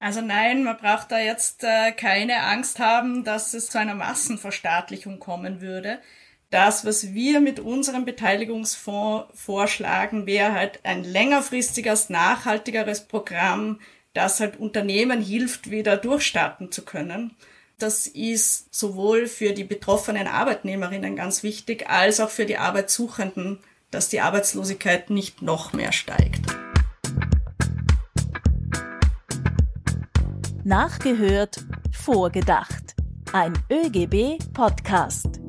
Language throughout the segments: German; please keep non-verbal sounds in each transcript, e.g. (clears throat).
Also nein, man braucht da jetzt äh, keine Angst haben, dass es zu einer Massenverstaatlichung kommen würde. Das, was wir mit unserem Beteiligungsfonds vorschlagen, wäre halt ein längerfristiges, nachhaltigeres Programm, das halt Unternehmen hilft, wieder durchstarten zu können. Das ist sowohl für die betroffenen Arbeitnehmerinnen ganz wichtig, als auch für die Arbeitssuchenden, dass die Arbeitslosigkeit nicht noch mehr steigt. Nachgehört, vorgedacht. Ein ÖGB-Podcast.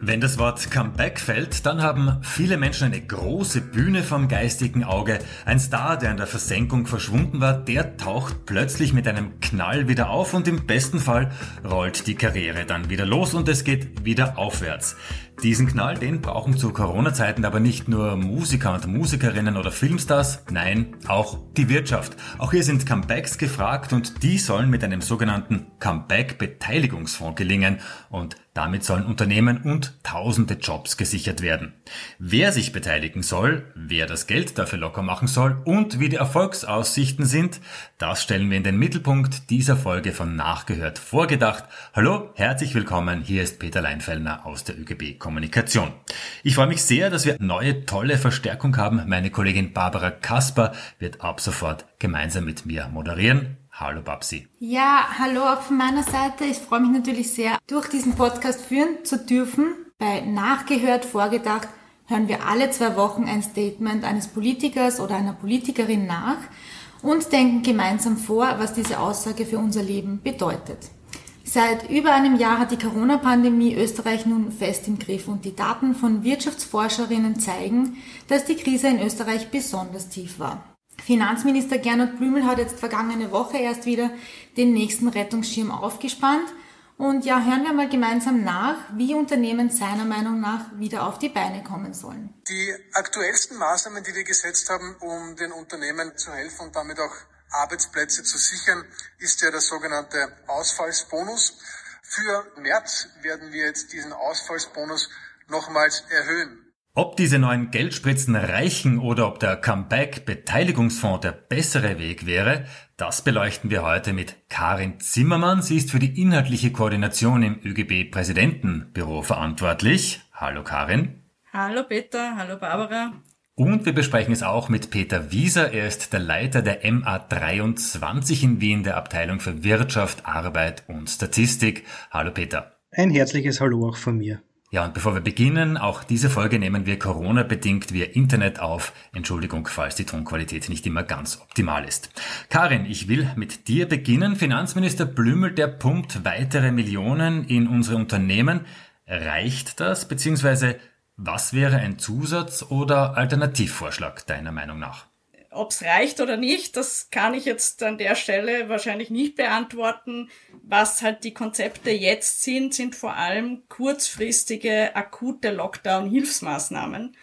Wenn das Wort Comeback fällt, dann haben viele Menschen eine große Bühne vom geistigen Auge. Ein Star, der in der Versenkung verschwunden war, der taucht plötzlich mit einem Knall wieder auf und im besten Fall rollt die Karriere dann wieder los und es geht wieder aufwärts. Diesen Knall, den brauchen zu Corona-Zeiten aber nicht nur Musiker und Musikerinnen oder Filmstars, nein, auch die Wirtschaft. Auch hier sind Comebacks gefragt und die sollen mit einem sogenannten Comeback-Beteiligungsfonds gelingen und damit sollen Unternehmen und tausende Jobs gesichert werden. Wer sich beteiligen soll, wer das Geld dafür locker machen soll und wie die Erfolgsaussichten sind, das stellen wir in den Mittelpunkt dieser Folge von Nachgehört vorgedacht. Hallo, herzlich willkommen, hier ist Peter Leinfellner aus der ÖGB Kommunikation. Ich freue mich sehr, dass wir neue tolle Verstärkung haben. Meine Kollegin Barbara Kasper wird ab sofort gemeinsam mit mir moderieren. Hallo Babsi. Ja, hallo auch von meiner Seite. Ich freue mich natürlich sehr, durch diesen Podcast führen zu dürfen. Bei Nachgehört, Vorgedacht hören wir alle zwei Wochen ein Statement eines Politikers oder einer Politikerin nach und denken gemeinsam vor, was diese Aussage für unser Leben bedeutet. Seit über einem Jahr hat die Corona-Pandemie Österreich nun fest im Griff und die Daten von Wirtschaftsforscherinnen zeigen, dass die Krise in Österreich besonders tief war. Finanzminister Gernot Blümel hat jetzt vergangene Woche erst wieder den nächsten Rettungsschirm aufgespannt. Und ja, hören wir mal gemeinsam nach, wie Unternehmen seiner Meinung nach wieder auf die Beine kommen sollen. Die aktuellsten Maßnahmen, die wir gesetzt haben, um den Unternehmen zu helfen und damit auch Arbeitsplätze zu sichern, ist ja der sogenannte Ausfallsbonus. Für März werden wir jetzt diesen Ausfallsbonus nochmals erhöhen. Ob diese neuen Geldspritzen reichen oder ob der Comeback-Beteiligungsfonds der bessere Weg wäre, das beleuchten wir heute mit Karin Zimmermann. Sie ist für die inhaltliche Koordination im ÖGB-Präsidentenbüro verantwortlich. Hallo Karin. Hallo Peter, hallo Barbara. Und wir besprechen es auch mit Peter Wieser. Er ist der Leiter der MA23 in Wien, der Abteilung für Wirtschaft, Arbeit und Statistik. Hallo Peter. Ein herzliches Hallo auch von mir. Ja, und bevor wir beginnen, auch diese Folge nehmen wir Corona-bedingt via Internet auf. Entschuldigung, falls die Tonqualität nicht immer ganz optimal ist. Karin, ich will mit dir beginnen. Finanzminister Blümel, der pumpt weitere Millionen in unsere Unternehmen. Reicht das? Beziehungsweise, was wäre ein Zusatz- oder Alternativvorschlag deiner Meinung nach? Ob es reicht oder nicht, das kann ich jetzt an der Stelle wahrscheinlich nicht beantworten. Was halt die Konzepte jetzt sind, sind vor allem kurzfristige, akute Lockdown-Hilfsmaßnahmen.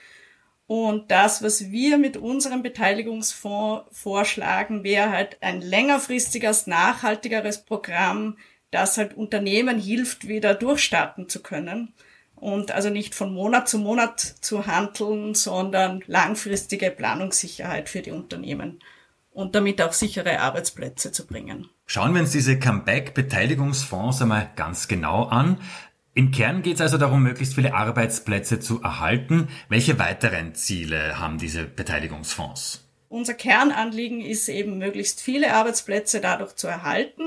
Und das, was wir mit unserem Beteiligungsfonds vorschlagen, wäre halt ein längerfristiges, nachhaltigeres Programm, das halt Unternehmen hilft, wieder durchstarten zu können und also nicht von Monat zu Monat zu handeln, sondern langfristige Planungssicherheit für die Unternehmen und damit auch sichere Arbeitsplätze zu bringen. Schauen wir uns diese Comeback-Beteiligungsfonds einmal ganz genau an. Im Kern geht es also darum, möglichst viele Arbeitsplätze zu erhalten. Welche weiteren Ziele haben diese Beteiligungsfonds? Unser Kernanliegen ist eben, möglichst viele Arbeitsplätze dadurch zu erhalten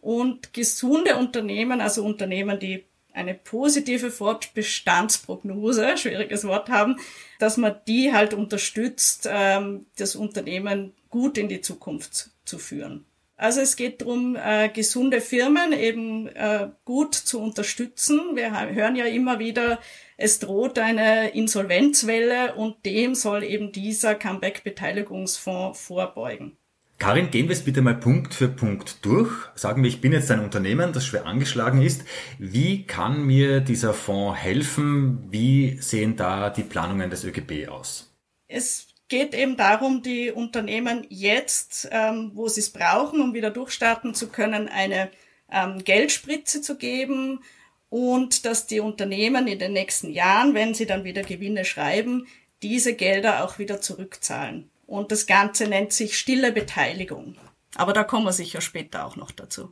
und gesunde Unternehmen, also Unternehmen, die eine positive Fortbestandsprognose, schwieriges Wort haben, dass man die halt unterstützt, ähm, das Unternehmen gut in die Zukunft zu führen. Also es geht darum, äh, gesunde Firmen eben äh, gut zu unterstützen. Wir hören ja immer wieder, es droht eine Insolvenzwelle und dem soll eben dieser Comeback-Beteiligungsfonds vorbeugen. Karin, gehen wir es bitte mal Punkt für Punkt durch. Sagen wir, ich bin jetzt ein Unternehmen, das schwer angeschlagen ist. Wie kann mir dieser Fonds helfen? Wie sehen da die Planungen des ÖGB aus? Es geht eben darum, die Unternehmen jetzt, ähm, wo sie es brauchen, um wieder durchstarten zu können, eine ähm, Geldspritze zu geben und dass die Unternehmen in den nächsten Jahren, wenn sie dann wieder Gewinne schreiben, diese Gelder auch wieder zurückzahlen. Und das Ganze nennt sich stille Beteiligung. Aber da kommen wir sicher später auch noch dazu.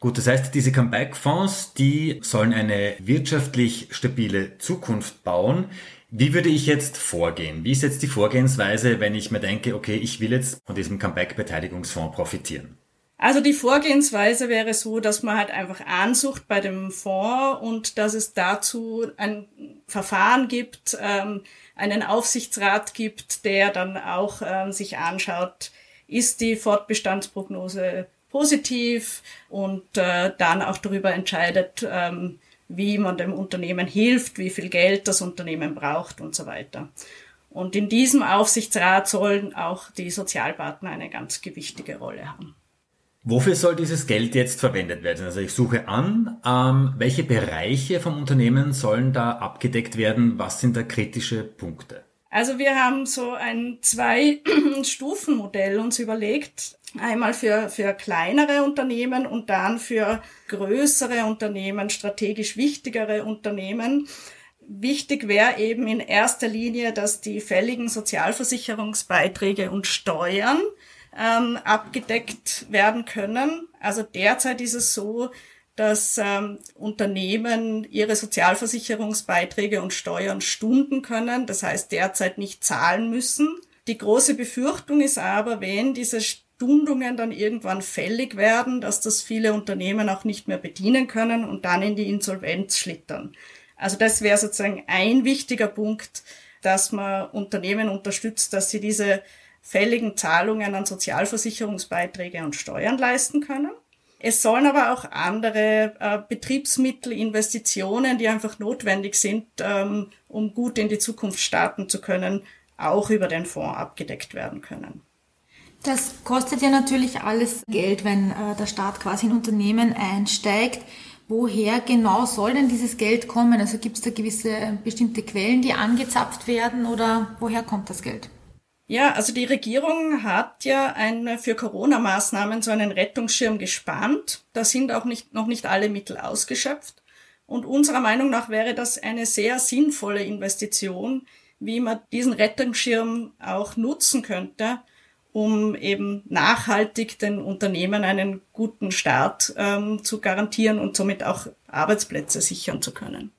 Gut, das heißt, diese Comeback-Fonds, die sollen eine wirtschaftlich stabile Zukunft bauen. Wie würde ich jetzt vorgehen? Wie ist jetzt die Vorgehensweise, wenn ich mir denke, okay, ich will jetzt von diesem Comeback-Beteiligungsfonds profitieren? Also die Vorgehensweise wäre so, dass man halt einfach ansucht bei dem Fonds und dass es dazu ein Verfahren gibt, ähm, einen Aufsichtsrat gibt, der dann auch ähm, sich anschaut, ist die Fortbestandsprognose positiv und äh, dann auch darüber entscheidet, ähm, wie man dem Unternehmen hilft, wie viel Geld das Unternehmen braucht und so weiter. Und in diesem Aufsichtsrat sollen auch die Sozialpartner eine ganz gewichtige Rolle haben. Wofür soll dieses Geld jetzt verwendet werden? Also ich suche an, ähm, welche Bereiche vom Unternehmen sollen da abgedeckt werden? Was sind da kritische Punkte? Also wir haben so ein Zwei-Stufen-Modell (clears throat) uns überlegt. Einmal für, für kleinere Unternehmen und dann für größere Unternehmen, strategisch wichtigere Unternehmen. Wichtig wäre eben in erster Linie, dass die fälligen Sozialversicherungsbeiträge und Steuern ähm, abgedeckt werden können. Also derzeit ist es so, dass ähm, Unternehmen ihre Sozialversicherungsbeiträge und Steuern stunden können, das heißt derzeit nicht zahlen müssen. Die große Befürchtung ist aber, wenn diese Stundungen dann irgendwann fällig werden, dass das viele Unternehmen auch nicht mehr bedienen können und dann in die Insolvenz schlittern. Also das wäre sozusagen ein wichtiger Punkt, dass man Unternehmen unterstützt, dass sie diese fälligen Zahlungen an Sozialversicherungsbeiträge und Steuern leisten können. Es sollen aber auch andere äh, Betriebsmittel, Investitionen, die einfach notwendig sind, ähm, um gut in die Zukunft starten zu können, auch über den Fonds abgedeckt werden können. Das kostet ja natürlich alles Geld, wenn äh, der Staat quasi in Unternehmen einsteigt. Woher genau soll denn dieses Geld kommen? Also gibt es da gewisse äh, bestimmte Quellen, die angezapft werden oder woher kommt das Geld? Ja, also die Regierung hat ja ein, für Corona-Maßnahmen so einen Rettungsschirm gespannt. Da sind auch nicht, noch nicht alle Mittel ausgeschöpft. Und unserer Meinung nach wäre das eine sehr sinnvolle Investition, wie man diesen Rettungsschirm auch nutzen könnte, um eben nachhaltig den Unternehmen einen guten Start ähm, zu garantieren und somit auch Arbeitsplätze sichern zu können.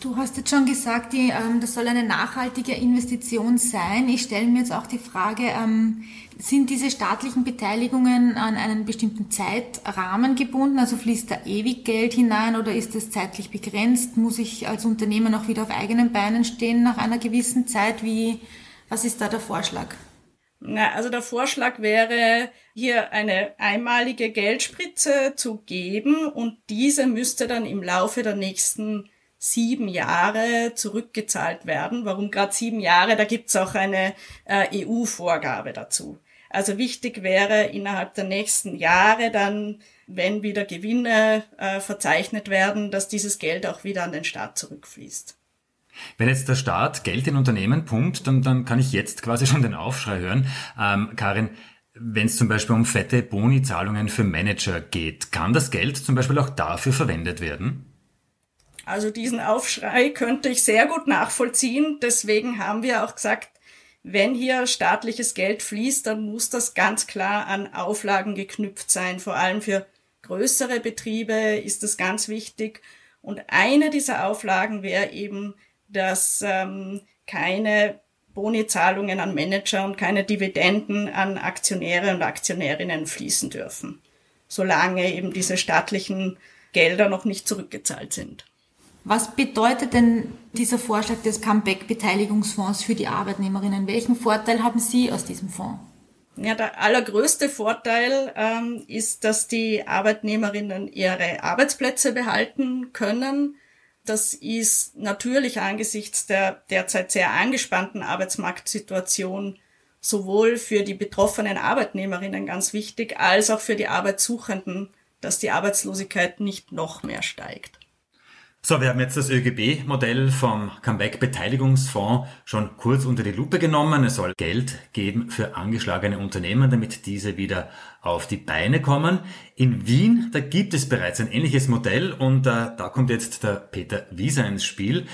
Du hast jetzt schon gesagt, die, ähm, das soll eine nachhaltige Investition sein. Ich stelle mir jetzt auch die Frage, ähm, sind diese staatlichen Beteiligungen an einen bestimmten Zeitrahmen gebunden? Also fließt da ewig Geld hinein oder ist es zeitlich begrenzt? Muss ich als Unternehmen auch wieder auf eigenen Beinen stehen nach einer gewissen Zeit? Wie, was ist da der Vorschlag? Na, also der Vorschlag wäre, hier eine einmalige Geldspritze zu geben und diese müsste dann im Laufe der nächsten sieben Jahre zurückgezahlt werden. Warum gerade sieben Jahre? Da gibt's auch eine äh, EU-Vorgabe dazu. Also wichtig wäre innerhalb der nächsten Jahre dann, wenn wieder Gewinne äh, verzeichnet werden, dass dieses Geld auch wieder an den Staat zurückfließt. Wenn jetzt der Staat Geld in Unternehmen pumpt, dann, dann kann ich jetzt quasi (laughs) schon den Aufschrei hören. Ähm, Karin, wenn es zum Beispiel um fette Boni-Zahlungen für Manager geht, kann das Geld zum Beispiel auch dafür verwendet werden? Also diesen Aufschrei könnte ich sehr gut nachvollziehen. Deswegen haben wir auch gesagt, wenn hier staatliches Geld fließt, dann muss das ganz klar an Auflagen geknüpft sein. Vor allem für größere Betriebe ist das ganz wichtig. Und eine dieser Auflagen wäre eben, dass ähm, keine Bonizahlungen an Manager und keine Dividenden an Aktionäre und Aktionärinnen fließen dürfen, solange eben diese staatlichen Gelder noch nicht zurückgezahlt sind. Was bedeutet denn dieser Vorschlag des Comeback-Beteiligungsfonds für die Arbeitnehmerinnen? Welchen Vorteil haben Sie aus diesem Fonds? Ja, der allergrößte Vorteil ähm, ist, dass die Arbeitnehmerinnen ihre Arbeitsplätze behalten können. Das ist natürlich angesichts der derzeit sehr angespannten Arbeitsmarktsituation sowohl für die betroffenen Arbeitnehmerinnen ganz wichtig, als auch für die Arbeitssuchenden, dass die Arbeitslosigkeit nicht noch mehr steigt. So, wir haben jetzt das ÖGB-Modell vom Comeback-Beteiligungsfonds schon kurz unter die Lupe genommen. Es soll Geld geben für angeschlagene Unternehmen, damit diese wieder auf die Beine kommen. In Wien, da gibt es bereits ein ähnliches Modell und äh, da kommt jetzt der Peter Wieser ins Spiel.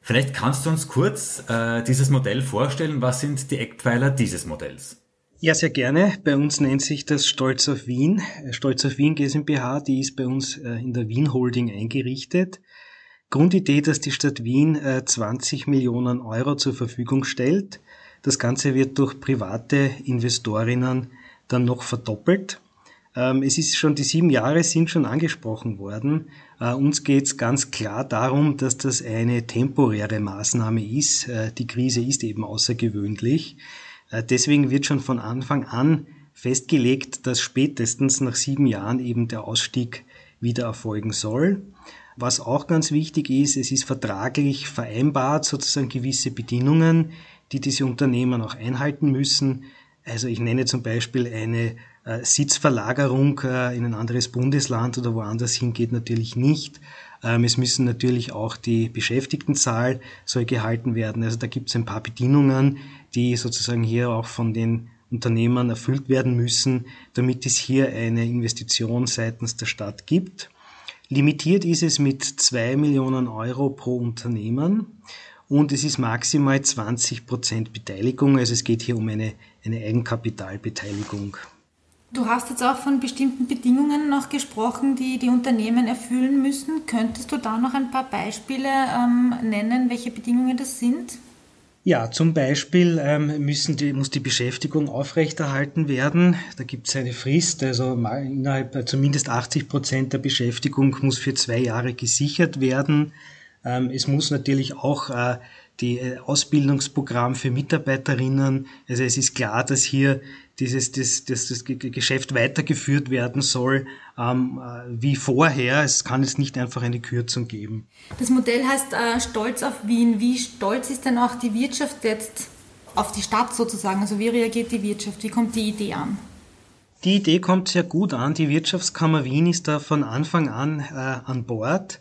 Vielleicht kannst du uns kurz äh, dieses Modell vorstellen. Was sind die Eckpfeiler dieses Modells? Ja, sehr gerne. Bei uns nennt sich das Stolz auf Wien. Stolz auf Wien GmbH, die ist bei uns äh, in der Wien Holding eingerichtet. Grundidee, dass die Stadt Wien 20 äh, Millionen Euro zur Verfügung stellt. Das Ganze wird durch private Investorinnen dann noch verdoppelt. Ähm, es ist schon, die sieben Jahre sind schon angesprochen worden. Äh, uns geht es ganz klar darum, dass das eine temporäre Maßnahme ist. Äh, die Krise ist eben außergewöhnlich. Deswegen wird schon von Anfang an festgelegt, dass spätestens nach sieben Jahren eben der Ausstieg wieder erfolgen soll. Was auch ganz wichtig ist, es ist vertraglich vereinbart, sozusagen gewisse Bedingungen, die diese Unternehmen auch einhalten müssen. Also ich nenne zum Beispiel eine äh, Sitzverlagerung äh, in ein anderes Bundesland oder woanders hingeht natürlich nicht. Ähm, es müssen natürlich auch die Beschäftigtenzahl soll gehalten werden. Also da gibt es ein paar Bedingungen, die sozusagen hier auch von den Unternehmern erfüllt werden müssen, damit es hier eine Investition seitens der Stadt gibt. Limitiert ist es mit zwei Millionen Euro pro Unternehmen und es ist maximal 20 Prozent Beteiligung. Also es geht hier um eine, eine Eigenkapitalbeteiligung. Du hast jetzt auch von bestimmten Bedingungen noch gesprochen, die die Unternehmen erfüllen müssen. Könntest du da noch ein paar Beispiele ähm, nennen, welche Bedingungen das sind? Ja, zum Beispiel ähm, müssen die, muss die Beschäftigung aufrechterhalten werden. Da gibt es eine Frist, also mal innerhalb äh, zumindest 80 Prozent der Beschäftigung muss für zwei Jahre gesichert werden. Ähm, es muss natürlich auch äh, die äh, Ausbildungsprogramm für Mitarbeiterinnen. Also es ist klar, dass hier dieses das, das, das Geschäft weitergeführt werden soll ähm, äh, wie vorher. Es kann jetzt nicht einfach eine Kürzung geben. Das Modell heißt äh, Stolz auf Wien. Wie stolz ist denn auch die Wirtschaft jetzt auf die Stadt sozusagen? Also wie reagiert die Wirtschaft? Wie kommt die Idee an? Die Idee kommt sehr gut an. Die Wirtschaftskammer Wien ist da von Anfang an äh, an Bord.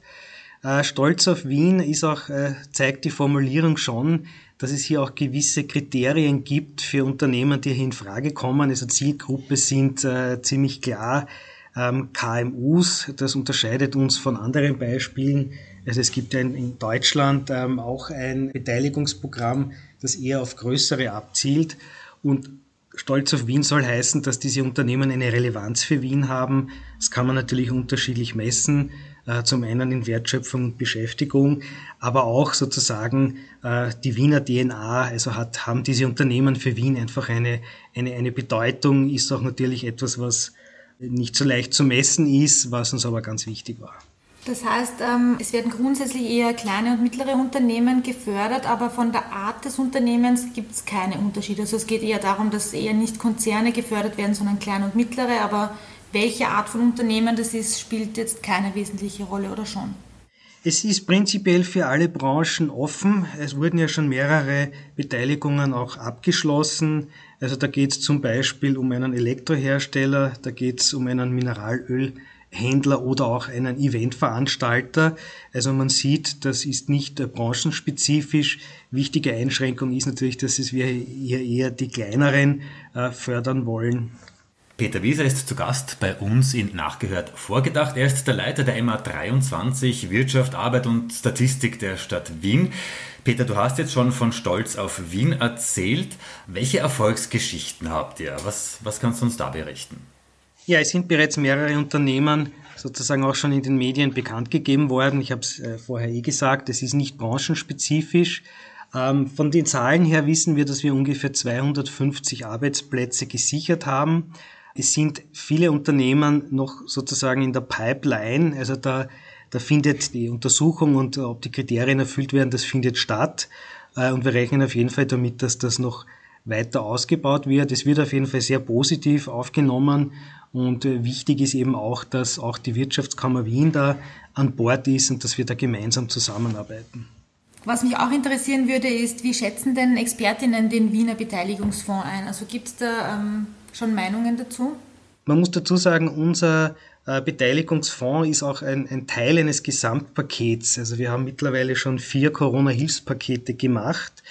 Äh, Stolz auf Wien ist auch, äh, zeigt die Formulierung schon, dass es hier auch gewisse Kriterien gibt für Unternehmen, die hier in Frage kommen. Also Zielgruppe sind äh, ziemlich klar ähm, KMUs. Das unterscheidet uns von anderen Beispielen. Also es gibt in Deutschland ähm, auch ein Beteiligungsprogramm, das eher auf größere abzielt. Und Stolz auf Wien soll heißen, dass diese Unternehmen eine Relevanz für Wien haben. Das kann man natürlich unterschiedlich messen. Äh, zum einen in Wertschöpfung und Beschäftigung, aber auch sozusagen äh, die Wiener DNA, also hat, haben diese Unternehmen für Wien einfach eine, eine, eine Bedeutung, ist auch natürlich etwas, was nicht so leicht zu messen ist, was uns aber ganz wichtig war. Das heißt, ähm, es werden grundsätzlich eher kleine und mittlere Unternehmen gefördert, aber von der Art des Unternehmens gibt es keine Unterschiede. Also es geht eher darum, dass eher nicht Konzerne gefördert werden, sondern kleine und mittlere, aber welche Art von Unternehmen das ist, spielt jetzt keine wesentliche Rolle oder schon? Es ist prinzipiell für alle Branchen offen. Es wurden ja schon mehrere Beteiligungen auch abgeschlossen. Also da geht es zum Beispiel um einen Elektrohersteller, da geht es um einen Mineralölhändler oder auch einen Eventveranstalter. Also man sieht, das ist nicht branchenspezifisch. Wichtige Einschränkung ist natürlich, dass wir hier eher die kleineren äh, fördern wollen. Peter Wieser ist zu Gast bei uns in Nachgehört vorgedacht. Er ist der Leiter der MA23 Wirtschaft, Arbeit und Statistik der Stadt Wien. Peter, du hast jetzt schon von Stolz auf Wien erzählt. Welche Erfolgsgeschichten habt ihr? Was, was kannst du uns da berichten? Ja, es sind bereits mehrere Unternehmen sozusagen auch schon in den Medien bekannt gegeben worden. Ich habe es äh, vorher eh gesagt, es ist nicht branchenspezifisch. Ähm, von den Zahlen her wissen wir, dass wir ungefähr 250 Arbeitsplätze gesichert haben. Es sind viele Unternehmen noch sozusagen in der Pipeline, also da, da findet die Untersuchung und ob die Kriterien erfüllt werden, das findet statt. Äh, und wir rechnen auf jeden Fall damit, dass das noch weiter ausgebaut wird. Es wird auf jeden Fall sehr positiv aufgenommen und äh, wichtig ist eben auch, dass auch die Wirtschaftskammer Wien da an Bord ist und dass wir da gemeinsam zusammenarbeiten. Was mich auch interessieren würde, ist, wie schätzen denn Expertinnen den Wiener Beteiligungsfonds ein? Also gibt es da ähm, schon Meinungen dazu? Man muss dazu sagen, unser äh, Beteiligungsfonds ist auch ein, ein, Teil eines Gesamtpakets. Also wir haben mittlerweile schon vier Corona-Hilfspakete gemacht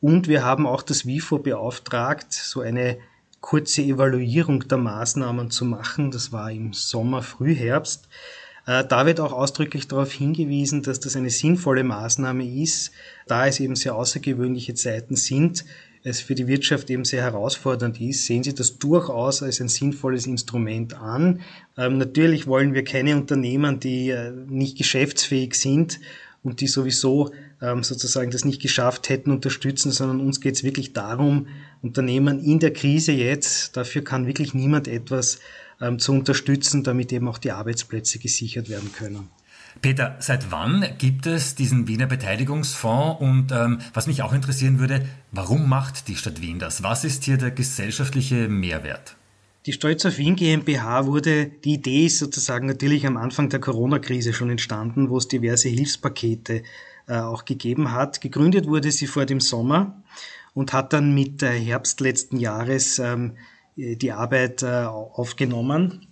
und wir haben auch das WIFO beauftragt, so eine kurze Evaluierung der Maßnahmen zu machen. Das war im Sommer, Frühherbst. Äh, da wird auch ausdrücklich darauf hingewiesen, dass das eine sinnvolle Maßnahme ist, da es eben sehr außergewöhnliche Zeiten sind es für die Wirtschaft eben sehr herausfordernd ist, sehen Sie das durchaus als ein sinnvolles Instrument an. Ähm, natürlich wollen wir keine Unternehmen, die äh, nicht geschäftsfähig sind und die sowieso ähm, sozusagen das nicht geschafft hätten, unterstützen, sondern uns geht es wirklich darum, Unternehmen in der Krise jetzt, dafür kann wirklich niemand etwas ähm, zu unterstützen, damit eben auch die Arbeitsplätze gesichert werden können. Peter, seit wann gibt es diesen Wiener Beteiligungsfonds? Und ähm, was mich auch interessieren würde, warum macht die Stadt Wien das? Was ist hier der gesellschaftliche Mehrwert? Die Stolz auf Wien GmbH wurde, die Idee ist sozusagen natürlich am Anfang der Corona-Krise schon entstanden, wo es diverse Hilfspakete auch gegeben hat. Gegründet wurde sie vor dem Sommer und hat dann mit äh, Herbst letzten Jahres ähm, die Arbeit äh, aufgenommen.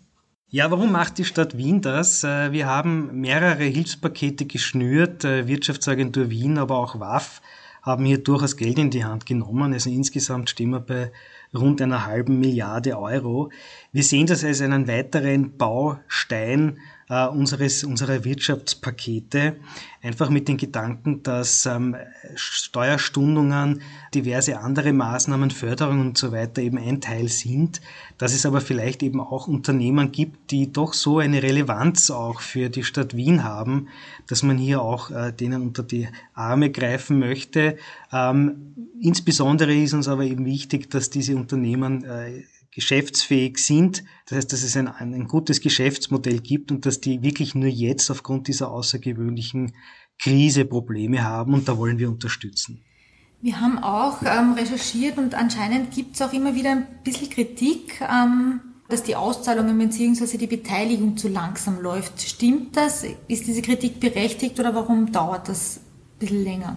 Ja, warum macht die Stadt Wien das? Äh, wir haben mehrere Hilfspakete geschnürt, äh, Wirtschaftsagentur Wien, aber auch WAF haben hier durchaus Geld in die Hand genommen. Also insgesamt stehen wir bei rund einer halben Milliarde Euro. Wir sehen das als einen weiteren Baustein äh, unseres, unserer Wirtschaftspakete, einfach mit den Gedanken, dass ähm, Steuerstundungen, diverse andere Maßnahmen, Förderungen und so weiter eben ein Teil sind, dass es aber vielleicht eben auch Unternehmen gibt, die doch so eine Relevanz auch für die Stadt Wien haben, dass man hier auch äh, denen unter die Arme greifen möchte. Ähm, insbesondere ist uns aber eben wichtig, dass diese Unternehmen äh, geschäftsfähig sind. Das heißt, dass es ein, ein gutes Geschäftsmodell gibt und dass die wirklich nur jetzt aufgrund dieser außergewöhnlichen Krise Probleme haben und da wollen wir unterstützen. Wir haben auch ähm, recherchiert und anscheinend gibt es auch immer wieder ein bisschen Kritik, ähm, dass die Auszahlungen bzw. die Beteiligung zu langsam läuft. Stimmt das? Ist diese Kritik berechtigt oder warum dauert das ein bisschen länger?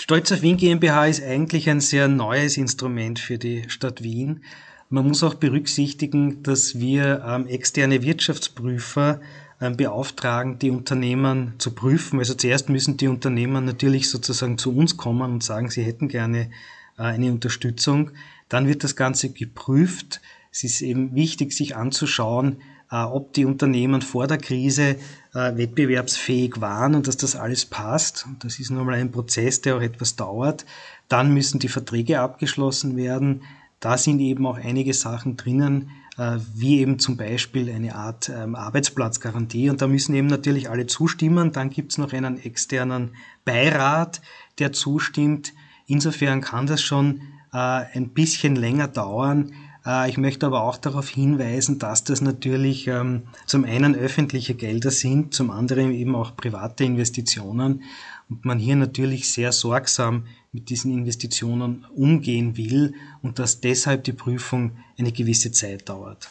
Stolz auf Wien GmbH ist eigentlich ein sehr neues Instrument für die Stadt Wien. Man muss auch berücksichtigen, dass wir ähm, externe Wirtschaftsprüfer ähm, beauftragen, die Unternehmen zu prüfen. Also zuerst müssen die Unternehmen natürlich sozusagen zu uns kommen und sagen, sie hätten gerne äh, eine Unterstützung. Dann wird das Ganze geprüft. Es ist eben wichtig, sich anzuschauen, äh, ob die Unternehmen vor der Krise äh, wettbewerbsfähig waren und dass das alles passt. Das ist nun mal ein Prozess, der auch etwas dauert. Dann müssen die Verträge abgeschlossen werden da sind eben auch einige Sachen drinnen, äh, wie eben zum Beispiel eine Art ähm, Arbeitsplatzgarantie. Und da müssen eben natürlich alle zustimmen. Dann gibt es noch einen externen Beirat, der zustimmt. Insofern kann das schon äh, ein bisschen länger dauern. Äh, ich möchte aber auch darauf hinweisen, dass das natürlich ähm, zum einen öffentliche Gelder sind, zum anderen eben auch private Investitionen und man hier natürlich sehr sorgsam mit diesen Investitionen umgehen will und dass deshalb die Prüfung eine gewisse Zeit dauert.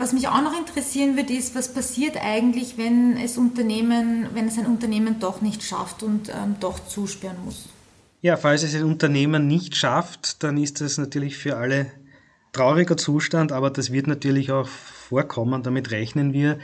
Was mich auch noch interessieren würde, ist, was passiert eigentlich, wenn es Unternehmen, wenn es ein Unternehmen doch nicht schafft und ähm, doch zusperren muss? Ja, falls es ein Unternehmen nicht schafft, dann ist das natürlich für alle trauriger Zustand, aber das wird natürlich auch vorkommen, damit rechnen wir.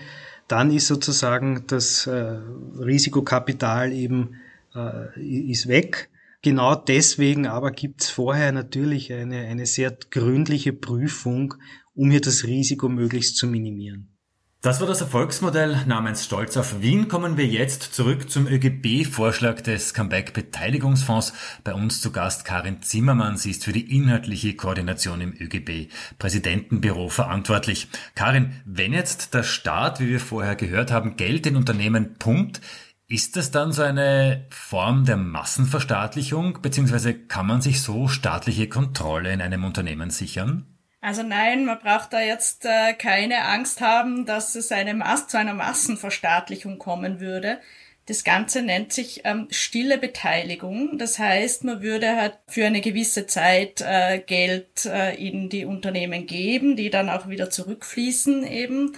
Dann ist sozusagen das äh, Risikokapital eben äh, ist weg Genau deswegen aber gibt es vorher natürlich eine, eine sehr gründliche Prüfung, um hier das Risiko möglichst zu minimieren. Das war das Erfolgsmodell namens Stolz auf Wien. Kommen wir jetzt zurück zum ÖGB-Vorschlag des Comeback-Beteiligungsfonds. Bei uns zu Gast Karin Zimmermann. Sie ist für die inhaltliche Koordination im ÖGB-Präsidentenbüro verantwortlich. Karin, wenn jetzt der Staat, wie wir vorher gehört haben, Geld in Unternehmen pumpt, ist das dann so eine Form der Massenverstaatlichung, beziehungsweise kann man sich so staatliche Kontrolle in einem Unternehmen sichern? Also nein, man braucht da jetzt äh, keine Angst haben, dass es eine Mass zu einer Massenverstaatlichung kommen würde. Das Ganze nennt sich ähm, stille Beteiligung. Das heißt, man würde halt für eine gewisse Zeit äh, Geld äh, in die Unternehmen geben, die dann auch wieder zurückfließen eben.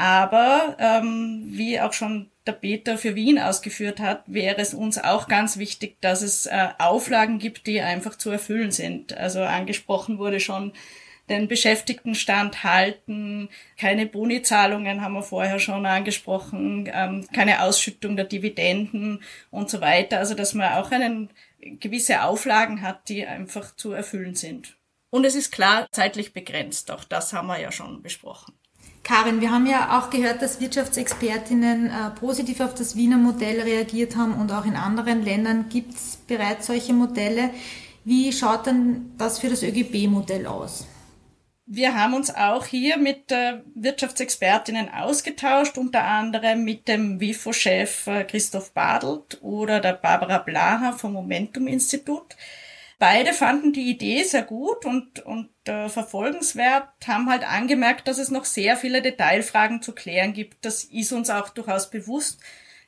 Aber ähm, wie auch schon der Peter für Wien ausgeführt hat, wäre es uns auch ganz wichtig, dass es äh, Auflagen gibt, die einfach zu erfüllen sind. Also angesprochen wurde schon den Beschäftigtenstand halten, keine Bonizahlungen haben wir vorher schon angesprochen, ähm, keine Ausschüttung der Dividenden und so weiter. Also dass man auch einen, gewisse Auflagen hat, die einfach zu erfüllen sind. Und es ist klar zeitlich begrenzt, auch das haben wir ja schon besprochen. Karin, wir haben ja auch gehört, dass Wirtschaftsexpertinnen äh, positiv auf das Wiener Modell reagiert haben und auch in anderen Ländern gibt es bereits solche Modelle. Wie schaut denn das für das ÖGB-Modell aus? Wir haben uns auch hier mit äh, Wirtschaftsexpertinnen ausgetauscht, unter anderem mit dem WIFO-Chef äh, Christoph Badelt oder der Barbara Blaha vom Momentum-Institut. Beide fanden die Idee sehr gut und, und äh, verfolgenswert, haben halt angemerkt, dass es noch sehr viele Detailfragen zu klären gibt. Das ist uns auch durchaus bewusst.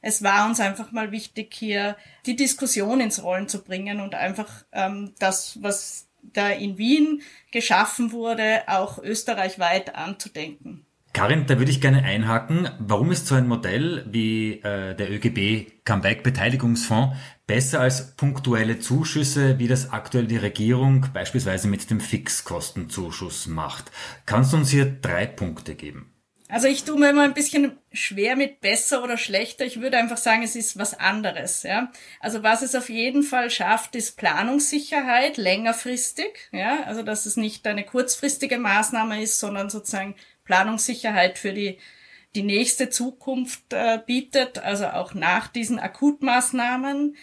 Es war uns einfach mal wichtig, hier die Diskussion ins Rollen zu bringen und einfach ähm, das, was da in Wien geschaffen wurde, auch österreichweit anzudenken. Karin, da würde ich gerne einhaken. Warum ist so ein Modell wie äh, der ÖGB Comeback Beteiligungsfonds besser als punktuelle Zuschüsse, wie das aktuell die Regierung beispielsweise mit dem Fixkostenzuschuss macht? Kannst du uns hier drei Punkte geben? Also ich tue mir immer ein bisschen schwer mit besser oder schlechter. Ich würde einfach sagen, es ist was anderes. Ja? Also was es auf jeden Fall schafft, ist Planungssicherheit längerfristig. Ja? Also dass es nicht eine kurzfristige Maßnahme ist, sondern sozusagen Planungssicherheit für die die nächste Zukunft äh, bietet, also auch nach diesen Akutmaßnahmen.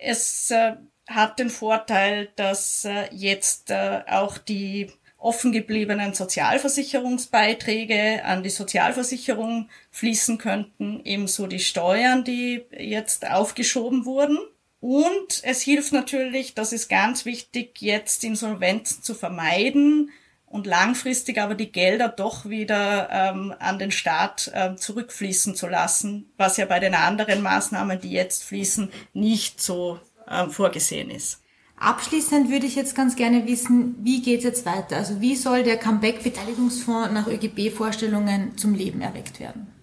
Es äh, hat den Vorteil, dass äh, jetzt äh, auch die offen gebliebenen Sozialversicherungsbeiträge an die Sozialversicherung fließen könnten, ebenso die Steuern, die jetzt aufgeschoben wurden. Und es hilft natürlich, das ist ganz wichtig, jetzt Insolvenzen zu vermeiden und langfristig aber die Gelder doch wieder ähm, an den Staat äh, zurückfließen zu lassen, was ja bei den anderen Maßnahmen, die jetzt fließen, nicht so äh, vorgesehen ist. Abschließend würde ich jetzt ganz gerne wissen, wie geht es jetzt weiter? Also wie soll der Comeback-Beteiligungsfonds nach ÖGB-Vorstellungen zum Leben erweckt werden?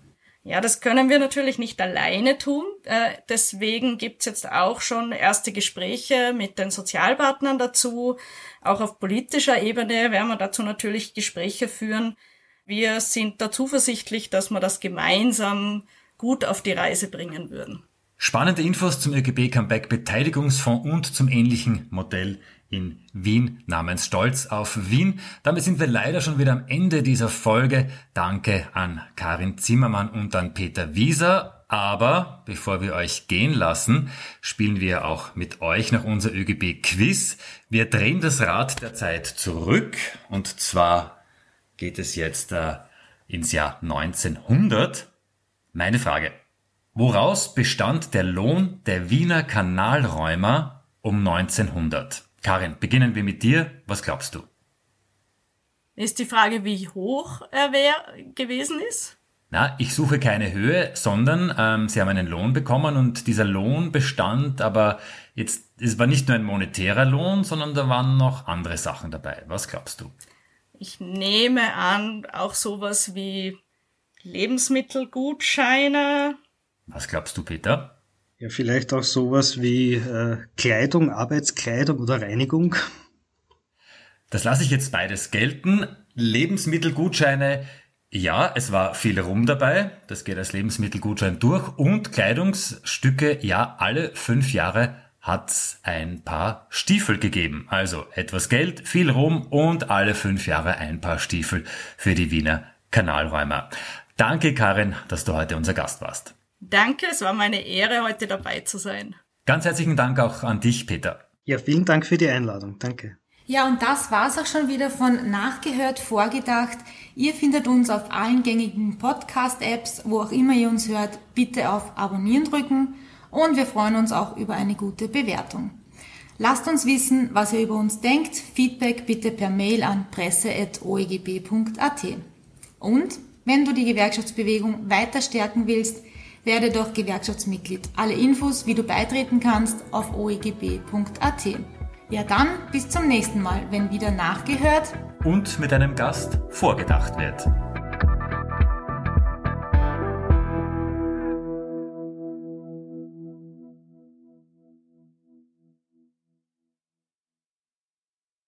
Ja, das können wir natürlich nicht alleine tun. Äh, deswegen gibt's jetzt auch schon erste Gespräche mit den Sozialpartnern dazu. Auch auf politischer Ebene werden wir dazu natürlich Gespräche führen. Wir sind da zuversichtlich, dass wir das gemeinsam gut auf die Reise bringen würden. Spannende Infos zum ÖGB Comeback Beteiligungsfonds und zum ähnlichen Modell in Wien namens Stolz auf Wien. Damit sind wir leider schon wieder am Ende dieser Folge. Danke an Karin Zimmermann und an Peter Wieser. Aber bevor wir euch gehen lassen, spielen wir auch mit euch noch unser ÖGB Quiz. Wir drehen das Rad der Zeit zurück und zwar geht es jetzt äh, ins Jahr 1900. Meine Frage. Woraus bestand der Lohn der Wiener Kanalräumer um 1900? Karin, beginnen wir mit dir. Was glaubst du? Ist die Frage, wie hoch er wär, gewesen ist? Na, ich suche keine Höhe, sondern ähm, sie haben einen Lohn bekommen und dieser Lohn bestand aber jetzt, es war nicht nur ein monetärer Lohn, sondern da waren noch andere Sachen dabei. Was glaubst du? Ich nehme an, auch sowas wie Lebensmittelgutscheine, was glaubst du, Peter? Ja, vielleicht auch sowas wie äh, Kleidung, Arbeitskleidung oder Reinigung. Das lasse ich jetzt beides gelten. Lebensmittelgutscheine, ja, es war viel Rum dabei. Das geht als Lebensmittelgutschein durch. Und Kleidungsstücke, ja, alle fünf Jahre hat's ein paar Stiefel gegeben. Also etwas Geld, viel Rum und alle fünf Jahre ein paar Stiefel für die Wiener Kanalräumer. Danke, Karin, dass du heute unser Gast warst. Danke, es war meine Ehre, heute dabei zu sein. Ganz herzlichen Dank auch an dich, Peter. Ja, vielen Dank für die Einladung. Danke. Ja, und das war's auch schon wieder von Nachgehört, Vorgedacht. Ihr findet uns auf allen gängigen Podcast-Apps, wo auch immer ihr uns hört. Bitte auf Abonnieren drücken und wir freuen uns auch über eine gute Bewertung. Lasst uns wissen, was ihr über uns denkt. Feedback bitte per Mail an presse.oegb.at. Und wenn du die Gewerkschaftsbewegung weiter stärken willst, werde doch Gewerkschaftsmitglied. Alle Infos, wie du beitreten kannst, auf oegb.at. Ja dann, bis zum nächsten Mal, wenn wieder nachgehört und mit einem Gast vorgedacht wird.